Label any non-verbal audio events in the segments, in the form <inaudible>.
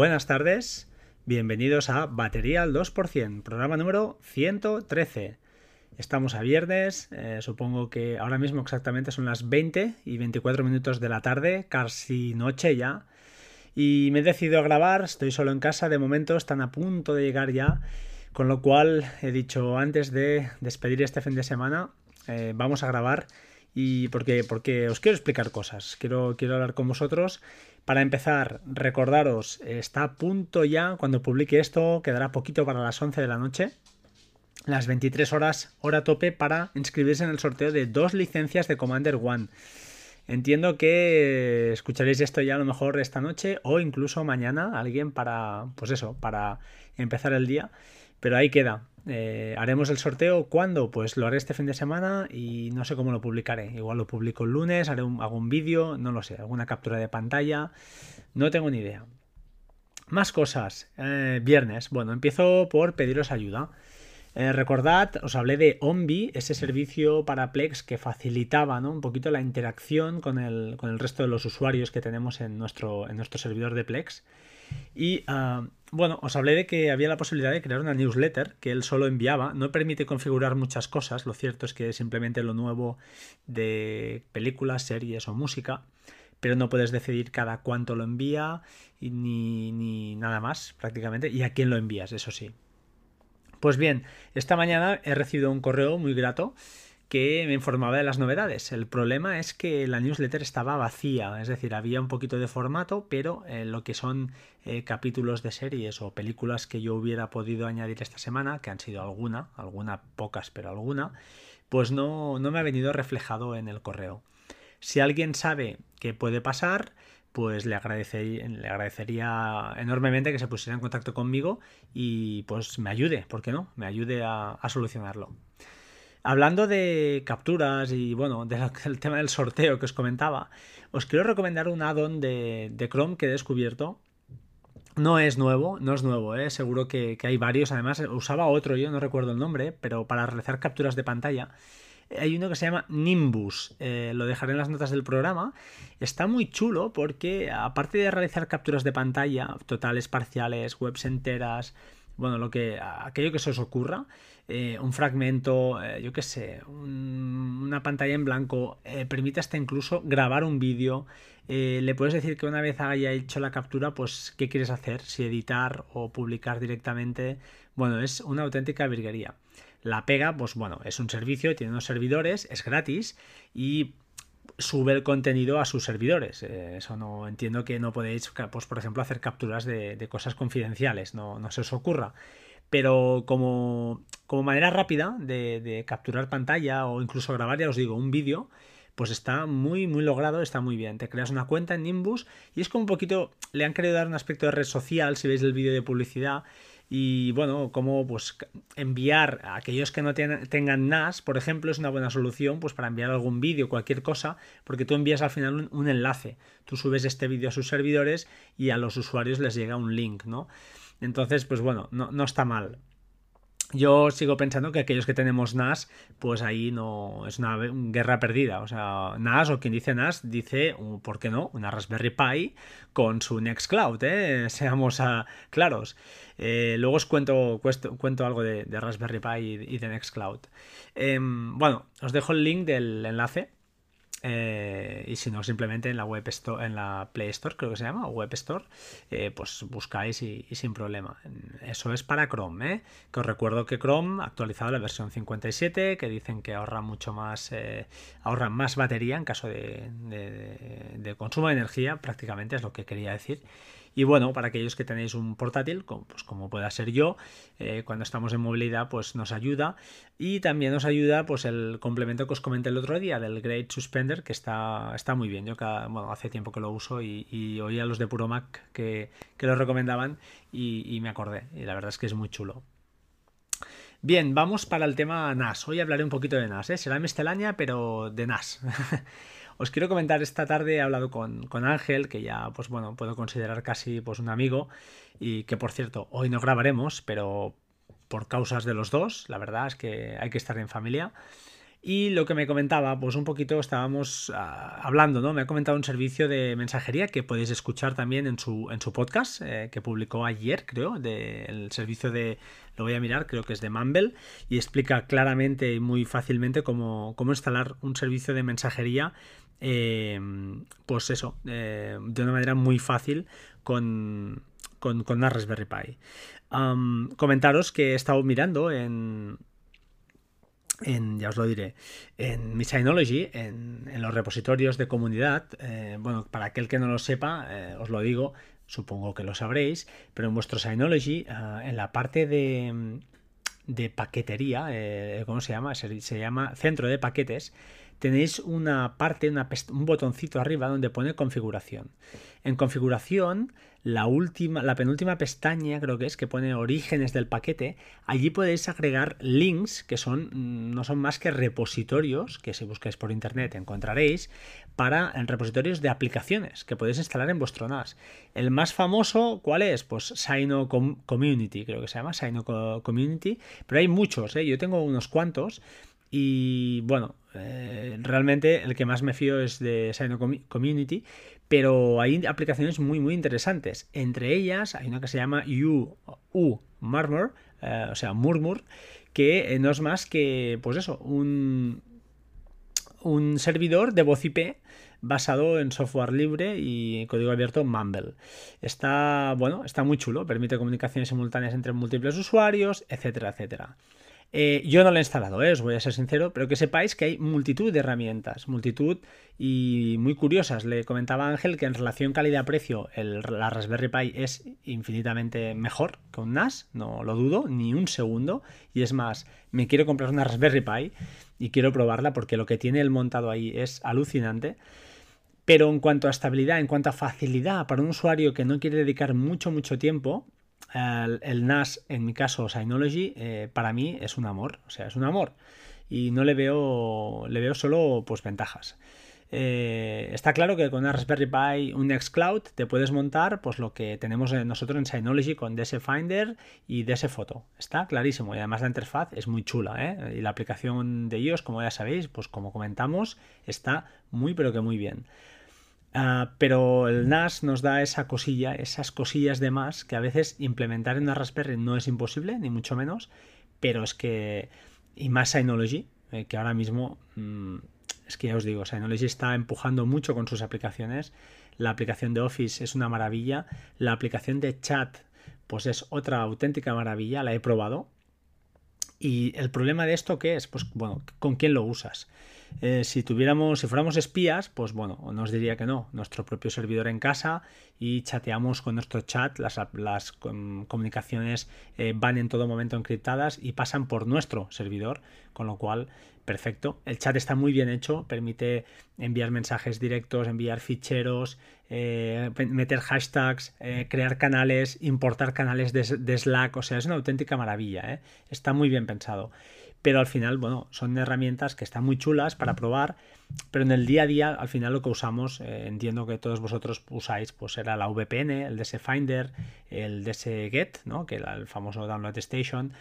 Buenas tardes, bienvenidos a Batería al 2%, programa número 113. Estamos a viernes, eh, supongo que ahora mismo exactamente son las 20 y 24 minutos de la tarde, casi noche ya. Y me he decidido a grabar, estoy solo en casa, de momento están a punto de llegar ya, con lo cual he dicho antes de despedir este fin de semana, eh, vamos a grabar y porque, porque os quiero explicar cosas, quiero, quiero hablar con vosotros para empezar, recordaros, está a punto ya, cuando publique esto, quedará poquito para las 11 de la noche, las 23 horas, hora tope, para inscribirse en el sorteo de dos licencias de Commander One. Entiendo que escucharéis esto ya a lo mejor esta noche o incluso mañana, alguien para, pues eso, para empezar el día. Pero ahí queda. Eh, haremos el sorteo. ¿Cuándo? Pues lo haré este fin de semana y no sé cómo lo publicaré. Igual lo publico el lunes, haré un, un vídeo, no lo sé, alguna captura de pantalla. No tengo ni idea. Más cosas. Eh, viernes. Bueno, empiezo por pediros ayuda. Eh, recordad, os hablé de Ombi, ese servicio para Plex que facilitaba un poquito la interacción con el, con el, resto de los usuarios que tenemos en nuestro, en nuestro servidor de Plex. Y ah, bueno, os hablé de que había la posibilidad de crear una newsletter que él solo enviaba. No permite configurar muchas cosas, lo cierto es que simplemente lo nuevo de películas, series o música, pero no puedes decidir cada cuánto lo envía ni, ni nada más prácticamente y a quién lo envías, eso sí. Pues bien, esta mañana he recibido un correo muy grato que me informaba de las novedades. El problema es que la newsletter estaba vacía, es decir, había un poquito de formato, pero eh, lo que son eh, capítulos de series o películas que yo hubiera podido añadir esta semana, que han sido alguna, alguna pocas, pero alguna, pues no, no me ha venido reflejado en el correo. Si alguien sabe qué puede pasar, pues le agradecería, le agradecería enormemente que se pusiera en contacto conmigo y pues me ayude, ¿por qué no? Me ayude a solucionarlo. Hablando de capturas y bueno, del tema del sorteo que os comentaba, os quiero recomendar un add-on de, Chrome que he descubierto. No es nuevo, no es nuevo, ¿eh? seguro que, hay varios. Además, usaba otro, yo no recuerdo el nombre, pero para realizar capturas de pantalla. Hay uno que se llama Nimbus, eh, lo dejaré en las notas del programa. Está muy chulo porque, aparte de realizar capturas de pantalla, totales, parciales, webs enteras, bueno, lo que aquello que se os ocurra, eh, un fragmento, eh, yo qué sé, una pantalla en blanco, eh, permite hasta incluso grabar un vídeo. le puedes decir que una vez haya hecho la captura, pues qué quieres hacer, si editar o publicar directamente. Bueno, es una auténtica virguería. La pega, pues bueno, es un servicio, tiene unos servidores, es gratis y sube el contenido a sus servidores. Eh, eso no entiendo que no podéis, pues, por ejemplo, hacer capturas de, cosas confidenciales, no, no, se os ocurra. Pero como, como manera rápida de, capturar pantalla o incluso grabar, ya os digo, un vídeo, pues está muy, muy logrado, está muy bien. Te creas una cuenta en Nimbus y es como un poquito, le han querido dar un aspecto de red social, si veis el vídeo de publicidad, y bueno, como pues enviar a aquellos que no tengan NAS, por ejemplo, es una buena solución pues para enviar algún vídeo, cualquier cosa, porque tú envías al final un, enlace. Tú subes este vídeo a sus servidores y a los usuarios les llega un link, ¿no? Entonces, pues bueno, no, no está mal. Yo sigo pensando que aquellos que tenemos NAS, pues ahí no es una guerra perdida. O sea, NAS o quien dice NAS dice, ¿por qué no? Una Raspberry Pi con su Nextcloud, ¿eh? <laughs> seamos ah, claros. Eh, luego os cuento, algo de, Raspberry Pi y, de Nextcloud. Em, bueno, os dejo el link del enlace eh, y si no, simplemente en la web store, en la Play Store, creo que se llama, o Web Store, eh, pues buscáis y, sin problema. Eso es para Chrome, ¿eh? Que os recuerdo que Chrome ha actualizado la versión 57, que dicen que ahorra mucho más, ahorra más batería en caso de consumo de energía, prácticamente es lo que quería decir. Y bueno, para aquellos que tenéis un portátil, como, pues como pueda ser yo, eh, cuando estamos en movilidad, pues nos ayuda. Y también nos ayuda pues el complemento que os comenté el otro día del Great Suspender, que está, está muy bien. Yo hace tiempo que lo uso y, y oí a los de Puro Mac que, lo recomendaban y, me acordé. Y la verdad es que es muy chulo. Bien, vamos para el tema NAS. Hoy hablaré un poquito de NAS, ¿eh? será miscelánea, pero de NAS. <laughs> Os quiero comentar, esta tarde he hablado con, Ángel, que ya, pues bueno, puedo considerar casi pues un amigo, y que por cierto, hoy no grabaremos, pero por causas de los dos, la verdad es que hay que estar en familia. Y lo que me comentaba, pues un poquito estábamos ah, hablando, ¿no? Me ha comentado un servicio de mensajería que podéis escuchar también en su, en su podcast, eh, que publicó ayer, creo, del servicio de, lo voy a mirar, creo que es de Mumble, y explica claramente y muy fácilmente cómo, cómo instalar un servicio de mensajería, eh, pues eso, eh, de una manera muy fácil con, con, una Raspberry Pi. comentaros que he estado mirando en, en, ya os lo diré, en mi Synology, en, los repositorios de comunidad, eh, bueno, para aquel que no lo sepa, eh, os lo digo, supongo que lo sabréis, pero en vuestro Synology, ah, en la parte de, de paquetería, eh, ¿cómo se llama? Se, llama centro de paquetes, tenéis una parte, un botoncito arriba donde pone configuración. En configuración la última, la penúltima pestaña creo que es que pone orígenes del paquete. Allí podéis agregar links que son mm, no son más que repositorios que si buscáis por internet encontraréis para repositorios de aplicaciones que podéis instalar en vuestro NAS. El más famoso, ¿cuál es? Pues Sino Community, creo que se llama Sino Community, pero hay muchos, ¿eh? yo tengo unos cuantos. Y bueno, eh, realmente el que más me fío es de Sino Community, pero hay aplicaciones muy muy interesantes. Entre ellas hay una que se llama U, U Murmur, eh, o sea, Murmur, que eh, no es más que, pues eso, un, un servidor de voz IP basado en software libre y código abierto Mumble. Está, bueno, está muy chulo, permite comunicaciones simultáneas entre múltiples usuarios, etcétera, etcétera. Eh, yo no lo he instalado, eh, os voy a ser sincero, pero que sepáis que hay multitud de herramientas, multitud y muy curiosas. Le comentaba Ángel que en relación calidad-precio la Raspberry Pi es infinitamente mejor que un NAS, no lo dudo, ni un segundo. Y es más, me quiero comprar una Raspberry Pi y quiero probarla porque lo que tiene el montado ahí es alucinante. Pero en cuanto a estabilidad, en cuanto a facilidad para un usuario que no quiere dedicar mucho, mucho tiempo, el, NAS, en mi caso Synology, eh, para mí es un amor, o sea, es un amor. Y no le veo, le veo solo pues ventajas. Eh, está claro que con una Raspberry Pi, un Nextcloud, te puedes montar pues lo que tenemos nosotros en Synology con DS Finder y DS Photo. Está clarísimo y además la interfaz es muy chula. ¿eh? Y la aplicación de ellos, como ya sabéis, pues como comentamos, está muy pero que muy bien. Ah, pero el NAS nos da esa cosilla, esas cosillas de más que a veces implementar en una Raspberry no es imposible, ni mucho menos, pero es que, y más Synology, eh, que ahora mismo, mm, es que ya os digo, Synology está empujando mucho con sus aplicaciones, la aplicación de Office es una maravilla, la aplicación de chat, pues es otra auténtica maravilla, la he probado. Y el problema de esto, ¿qué es? Pues bueno, ¿con quién lo usas? Eh, si tuviéramos, si fuéramos espías, pues bueno, nos diría que no, nuestro propio servidor en casa y chateamos con nuestro chat, las, comunicaciones eh, van en todo momento encriptadas y pasan por nuestro servidor, con lo cual perfecto. El chat está muy bien hecho, permite enviar mensajes directos, enviar ficheros, eh, meter hashtags, crear canales, importar canales de, de, Slack, o sea, es una auténtica maravilla, está muy bien pensado pero al final, bueno, son herramientas que están muy chulas para probar, pero en el día a día, al final lo que usamos, eh, entiendo que todos vosotros usáis, pues era la VPN, el DS Finder, el DS Get, ¿no? que era el famoso Download Station,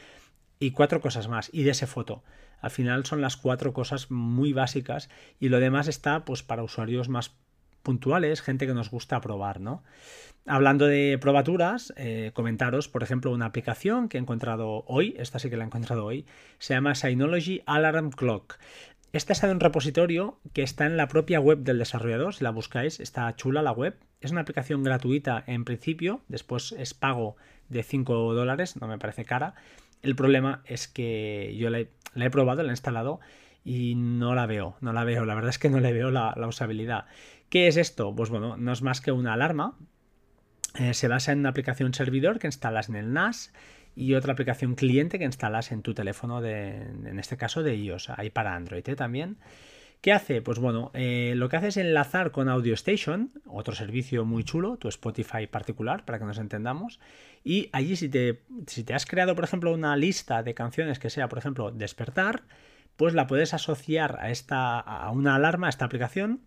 y cuatro cosas más, y DS Photo. Al final son las cuatro cosas muy básicas y lo demás está pues para usuarios más puntuales, gente que nos gusta probar, ¿no? Hablando de probaturas, eh, comentaros, por ejemplo, una aplicación que he encontrado hoy, esta sí que la he encontrado hoy, se llama Synology Alarm Clock. Esta es de un repositorio que está en la propia web del desarrollador, si la buscáis, está chula la web. Es una aplicación gratuita en principio, después es pago de 5 dólares, no me parece cara. El problema es que yo la he, probado, la he instalado y no la veo, no la veo, la verdad es que no le veo la usabilidad. ¿Qué es esto? Pues bueno, no es más que una alarma eh, se basa en una aplicación servidor que instalas en el NAS y otra aplicación cliente que instalas en tu teléfono, en este caso de iOS, hay para Android ¿eh? también. ¿Qué hace? Pues bueno, eh, lo que hace es enlazar con Audio Station, otro servicio muy chulo, tu Spotify particular, para que nos entendamos. Y allí si te, si te has creado, por ejemplo, una lista de canciones que sea, por ejemplo, despertar, pues la puedes asociar a, esta, a una alarma, a esta aplicación,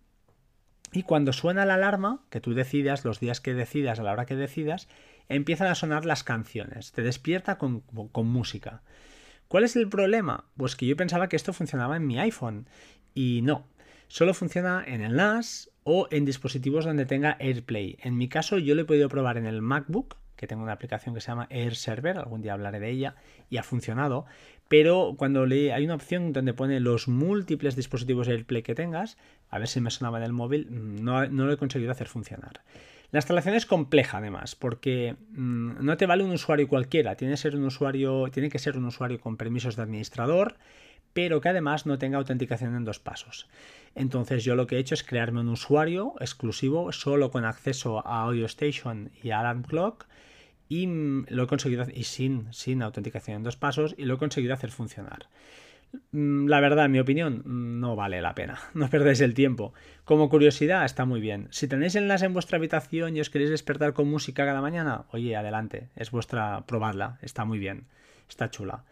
y cuando suena la alarma, que tú decidas, los días que decidas, a la hora que decidas, empiezan a sonar las canciones. Te despierta con, música. ¿Cuál es el problema? Pues que yo pensaba que esto funcionaba en mi iPhone y no. Solo funciona en el NAS o en dispositivos donde tenga AirPlay. En mi caso yo lo he podido probar en el MacBook, que tengo una aplicación que se llama Air Server, algún día hablaré de ella, y ha funcionado, pero cuando hay una opción donde pone los múltiples dispositivos AirPlay que tengas, a ver si me sonaba en el móvil, mm, no, lo he conseguido hacer funcionar. La instalación es compleja además, porque mm, no te vale un usuario cualquiera, tiene, ser un usuario, tiene que ser un usuario con permisos de administrador, pero que además no tenga autenticación en dos pasos. Entonces yo lo que he hecho es crearme un usuario exclusivo solo con acceso a Audio Station y Alarm Clock y lo he conseguido y sin, sin autenticación en dos pasos y lo he conseguido hacer funcionar. La verdad, en mi opinión, no vale la pena. <laughs> No perdéis el tiempo. Como curiosidad, está muy bien. Si tenéis enlace en vuestra habitación y os queréis despertar con música cada mañana, oye, adelante. Es vuestra. probadla. Está muy bien. Está chula.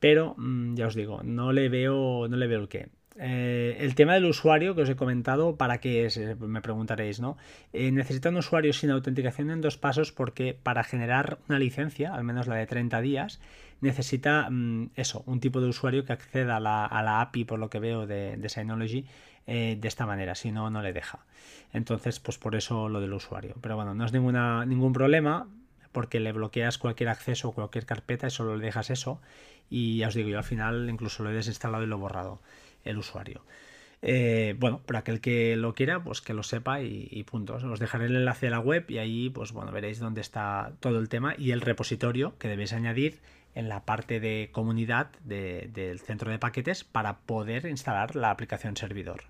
Pero, ya os digo, no le veo. No le veo el qué. Eh, el tema del usuario que os he comentado, ¿para qué es? Eh, me preguntaréis, ¿no? Eh, necesita un usuario sin autenticación en dos pasos porque para generar una licencia, al menos la de 30 días, necesita mm, eso, un tipo de usuario que acceda a la, API, por lo que veo, de, de Synology de esta manera, si no, no le deja. Entonces, pues por eso lo del usuario. Pero bueno, no es ningún problema porque le bloqueas cualquier acceso o cualquier carpeta y solo le dejas eso. Y ya os digo, yo al final incluso lo he desinstalado y lo he borrado el usuario. Eh, bueno, para aquel que lo quiera, pues que lo sepa y, punto. Os dejaré el enlace a la web y ahí, pues bueno, veréis dónde está todo el tema y el repositorio que debéis añadir en la parte de comunidad del centro de paquetes para poder instalar la aplicación servidor.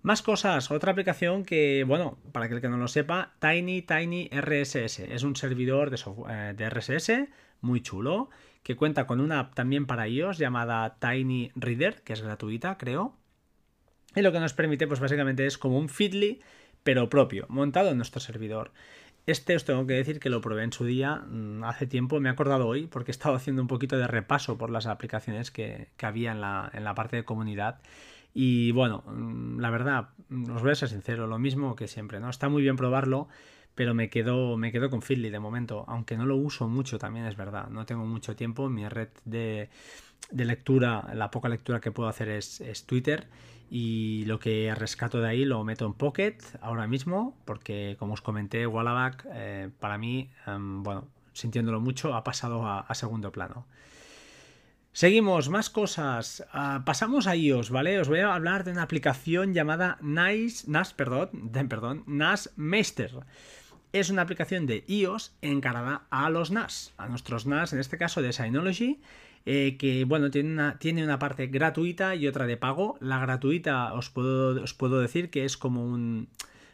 Más cosas, otra aplicación que, bueno, para aquel que no lo sepa, Tiny Tiny RSS. Es un servidor de, eh, de RSS muy chulo que cuenta con una app también para iOS llamada Tiny Reader, que es gratuita, creo. Y lo que nos permite, pues básicamente es como un Feedly, pero propio, montado en nuestro servidor. Este os tengo que decir que lo probé en su día, mm, hace tiempo, me he acordado hoy, porque he estado haciendo un poquito de repaso por las aplicaciones que, había en la, en la parte de comunidad. Y bueno, mm, la verdad, os voy a ser sincero, lo mismo que siempre, ¿no? Está muy bien probarlo, pero me quedo, me quedo con Feedly de momento, aunque no lo uso mucho también es verdad, no tengo mucho tiempo, mi red de, lectura, la poca lectura que puedo hacer es, Twitter y lo que rescato de ahí lo meto en Pocket ahora mismo, porque como os comenté, Wallaback eh, para mí, em, bueno, sintiéndolo mucho, ha pasado a, segundo plano. Seguimos, más cosas. Ah, pasamos a iOS, ¿vale? Os voy a hablar de una aplicación llamada Nice, NAS, perdón, <laughs> perdón, NAS Meister es una aplicación de iOS encarada a los NAS, a nuestros NAS, en este caso de Synology, eh, que bueno, tiene una, tiene una parte gratuita y otra de pago. La gratuita os puedo, os puedo decir que es como un...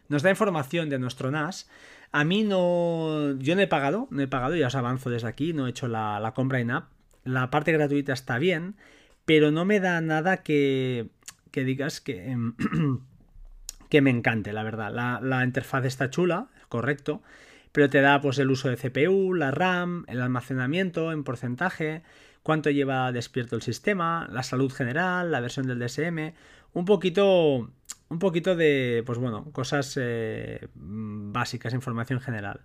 nos da información de nuestro NAS. A mí no... yo no he pagado, no he pagado, ya os avanzo desde aquí, no he hecho la, la compra en app. La parte gratuita está bien, pero no me da nada que, que digas que... <clears throat> que me encante, la verdad. La, la interfaz está chula, correcto, pero te da pues el uso de CPU, la RAM, el almacenamiento en porcentaje, cuánto lleva despierto el sistema, la salud general, la versión del DSM, un poquito un poquito de pues bueno, cosas eh, básicas, información general.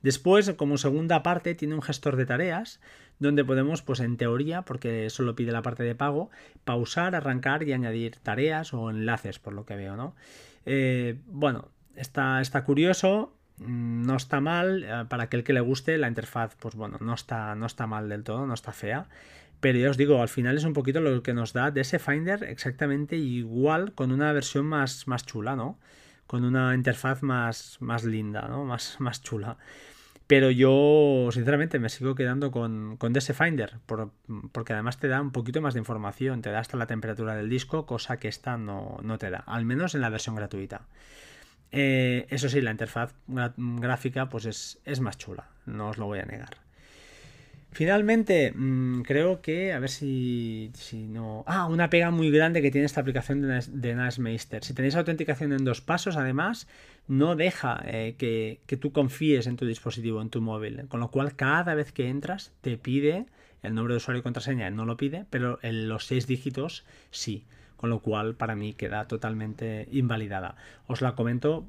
Después, como segunda parte, tiene un gestor de tareas donde podemos, pues en teoría, porque solo pide la parte de pago, pausar, arrancar y añadir tareas o enlaces, por lo que veo, ¿no? Eh, bueno, está, está curioso, Mm, no está mal, eh, para aquel que le guste, la interfaz, pues bueno, no está, no está mal del todo, no está fea. Pero ya os digo, al final es un poquito lo que nos da de ese Finder exactamente igual con una versión más, más chula, ¿no? Con una interfaz más, más linda, ¿no? Más, más chula. Pero yo, sinceramente, me sigo quedando con, con DS Finder, porque además te da un poquito más de información, te da hasta la temperatura del disco, cosa que esta no, no te da, al menos en la versión gratuita. Eh, eso sí, la interfaz gráfica pues es, más chula, no os lo voy a negar. Finalmente, mm, creo que, a ver si, si, no... Ah, una pega muy grande que tiene esta aplicación de, de NASMeister. Si tenéis autenticación en dos pasos, además, no deja eh, que, que, tú confíes en tu dispositivo, en tu móvil. Con lo cual, cada vez que entras, te pide el nombre de usuario y contraseña, no lo pide, pero en los seis dígitos sí con lo cual para mí queda totalmente invalidada. Os la comento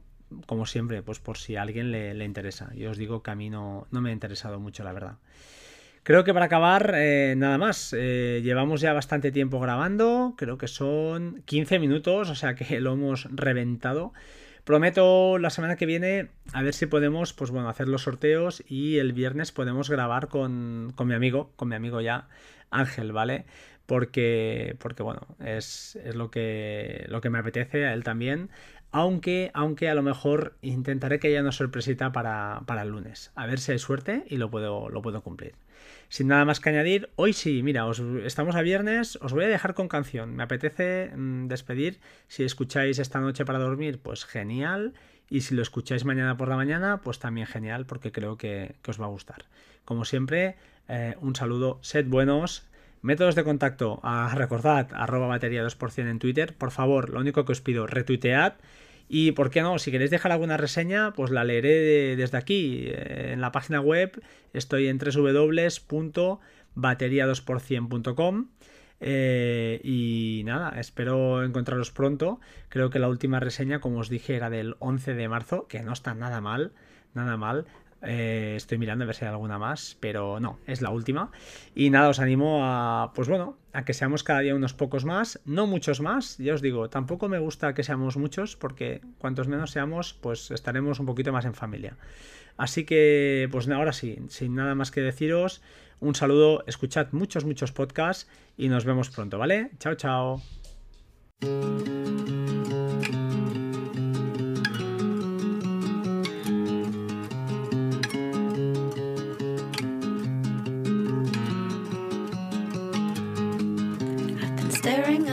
como siempre, pues por si a alguien le, interesa. Yo os digo que a mí no, me ha interesado mucho, la verdad. Creo que para acabar, eh, nada más. Eh, llevamos ya bastante tiempo grabando, creo que son 15 minutos, o sea que <laughs> lo hemos reventado. Prometo la semana que viene a ver si podemos, pues bueno, hacer los sorteos y el viernes podemos grabar con, con mi amigo, con mi amigo ya, Ángel, ¿vale? Porque, porque bueno, es, es lo, que, lo que me apetece, a él también. Aunque, aunque a lo mejor intentaré que haya una sorpresita para, para el lunes. A ver si hay suerte y lo puedo, lo puedo cumplir. Sin nada más que añadir, hoy sí, mira, estamos a viernes, os voy a dejar con canción. Me apetece mm, despedir. Si escucháis esta noche para dormir, pues genial. Y si lo escucháis mañana por la mañana, pues también genial, porque creo que, os va a gustar. Como siempre, eh, un saludo, sed buenos. Métodos de contacto, a, recordad, arroba batería 2% en Twitter. Por favor, lo único que os pido, retuitead y por qué no, si queréis dejar alguna reseña, pues la leeré desde aquí. Eh, en la página web estoy en www.bateria2%.com. Eh, y nada, espero encontraros pronto. Creo que la última reseña, como os dije, era del 11 de marzo, que no está nada mal, nada mal. Eh, estoy mirando a ver si hay alguna más, pero no, es la última. Y nada, os animo a, pues bueno, a que seamos cada día unos pocos más, no muchos más, ya os digo, tampoco me gusta que seamos muchos, porque cuantos menos seamos, pues estaremos un poquito más en familia. Así que, pues ahora sí, sin nada más que deciros, un saludo, escuchad muchos, muchos podcasts y nos vemos pronto, ¿vale? Chao, chao.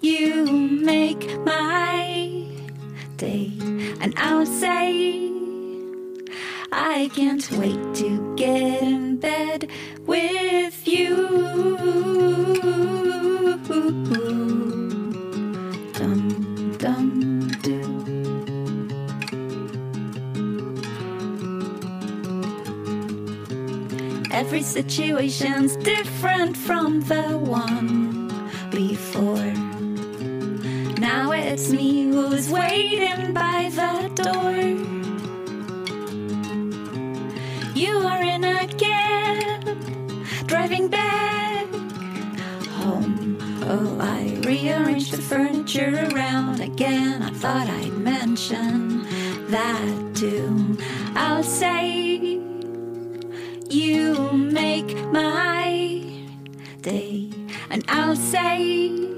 you make my day, and I'll say, I can't wait to get in bed with you. Dum dum do. Every situation's different from the one before. It's me who's waiting by the door. You are in a cab, driving back home. Oh, I rearranged the furniture around again. I thought I'd mention that too. I'll say, You make my day, and I'll say,